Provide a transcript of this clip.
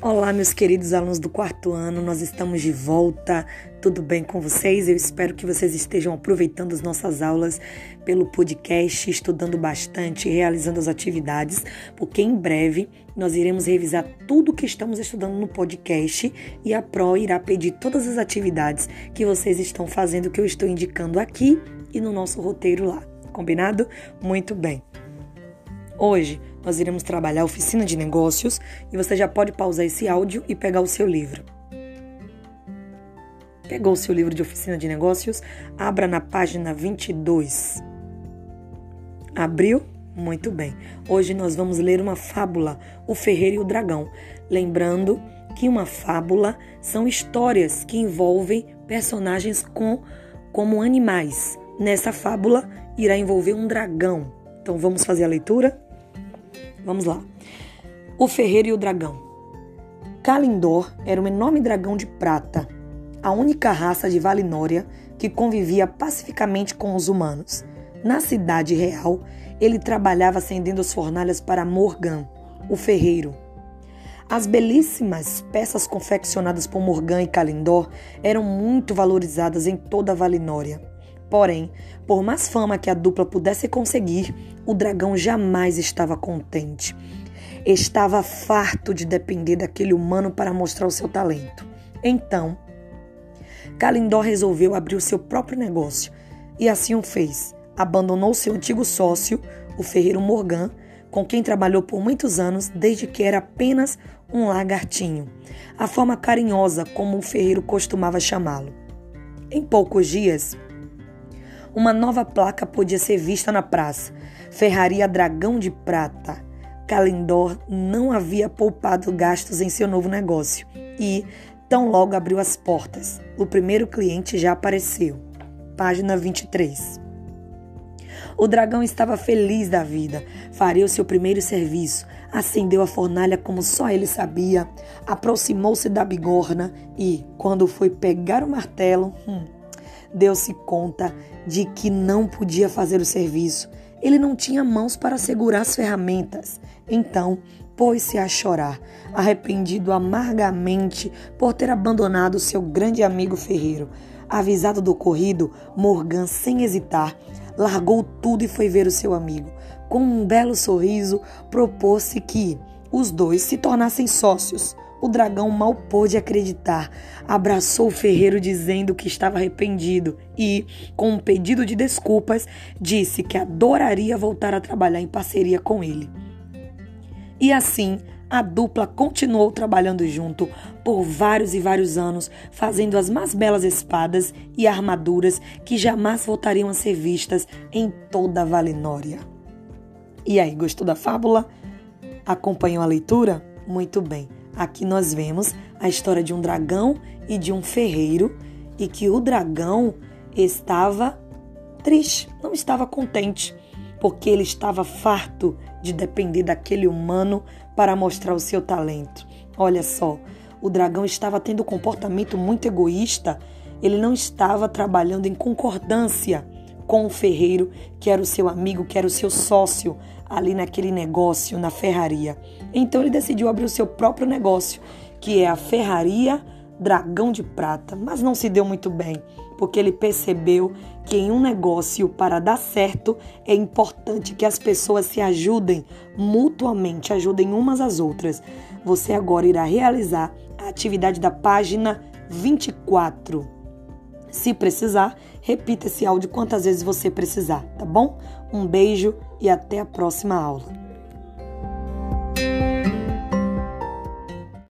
Olá, meus queridos alunos do quarto ano, nós estamos de volta. Tudo bem com vocês? Eu espero que vocês estejam aproveitando as nossas aulas pelo podcast, estudando bastante, realizando as atividades, porque em breve nós iremos revisar tudo que estamos estudando no podcast e a Pro irá pedir todas as atividades que vocês estão fazendo, que eu estou indicando aqui e no nosso roteiro lá. Combinado? Muito bem. Hoje nós iremos trabalhar a oficina de negócios e você já pode pausar esse áudio e pegar o seu livro. Pegou o seu livro de oficina de negócios? Abra na página 22. Abriu? Muito bem. Hoje nós vamos ler uma fábula, O Ferreiro e o Dragão. Lembrando que uma fábula são histórias que envolvem personagens com, como animais. Nessa fábula irá envolver um dragão. Então vamos fazer a leitura? Vamos lá. O Ferreiro e o Dragão. Kalindor era um enorme dragão de prata, a única raça de Valinória que convivia pacificamente com os humanos. Na cidade real, ele trabalhava acendendo as fornalhas para Morgan, o ferreiro. As belíssimas peças confeccionadas por Morgan e Kalindor eram muito valorizadas em toda a Valinória. Porém, por mais fama que a dupla pudesse conseguir, o dragão jamais estava contente. Estava farto de depender daquele humano para mostrar o seu talento. Então, Kalindor resolveu abrir o seu próprio negócio e assim o fez. Abandonou seu antigo sócio, o ferreiro Morgan, com quem trabalhou por muitos anos desde que era apenas um lagartinho, a forma carinhosa como o ferreiro costumava chamá-lo. Em poucos dias, uma nova placa podia ser vista na praça. Ferraria Dragão de Prata. Calendor não havia poupado gastos em seu novo negócio e, tão logo abriu as portas, o primeiro cliente já apareceu. Página 23. O dragão estava feliz da vida. Faria o seu primeiro serviço. Acendeu a fornalha como só ele sabia. Aproximou-se da bigorna e, quando foi pegar o martelo, hum, deu-se conta de que não podia fazer o serviço. Ele não tinha mãos para segurar as ferramentas. Então, pôs-se a chorar, arrependido amargamente por ter abandonado seu grande amigo ferreiro. Avisado do ocorrido, Morgan, sem hesitar, largou tudo e foi ver o seu amigo. Com um belo sorriso, propôs-se que os dois se tornassem sócios. O dragão mal pôde acreditar. Abraçou o ferreiro dizendo que estava arrependido e, com um pedido de desculpas, disse que adoraria voltar a trabalhar em parceria com ele. E assim, a dupla continuou trabalhando junto por vários e vários anos, fazendo as mais belas espadas e armaduras que jamais voltariam a ser vistas em toda a Valinória. E aí, gostou da fábula? Acompanhou a leitura? Muito bem. Aqui nós vemos a história de um dragão e de um ferreiro e que o dragão estava triste, não estava contente, porque ele estava farto de depender daquele humano para mostrar o seu talento. Olha só, o dragão estava tendo um comportamento muito egoísta, ele não estava trabalhando em concordância com o ferreiro, que era o seu amigo, que era o seu sócio ali naquele negócio, na ferraria. Então ele decidiu abrir o seu próprio negócio, que é a Ferraria Dragão de Prata, mas não se deu muito bem, porque ele percebeu que em um negócio para dar certo é importante que as pessoas se ajudem mutuamente, ajudem umas às outras. Você agora irá realizar a atividade da página 24. Se precisar, repita esse áudio quantas vezes você precisar, tá bom? Um beijo e até a próxima aula.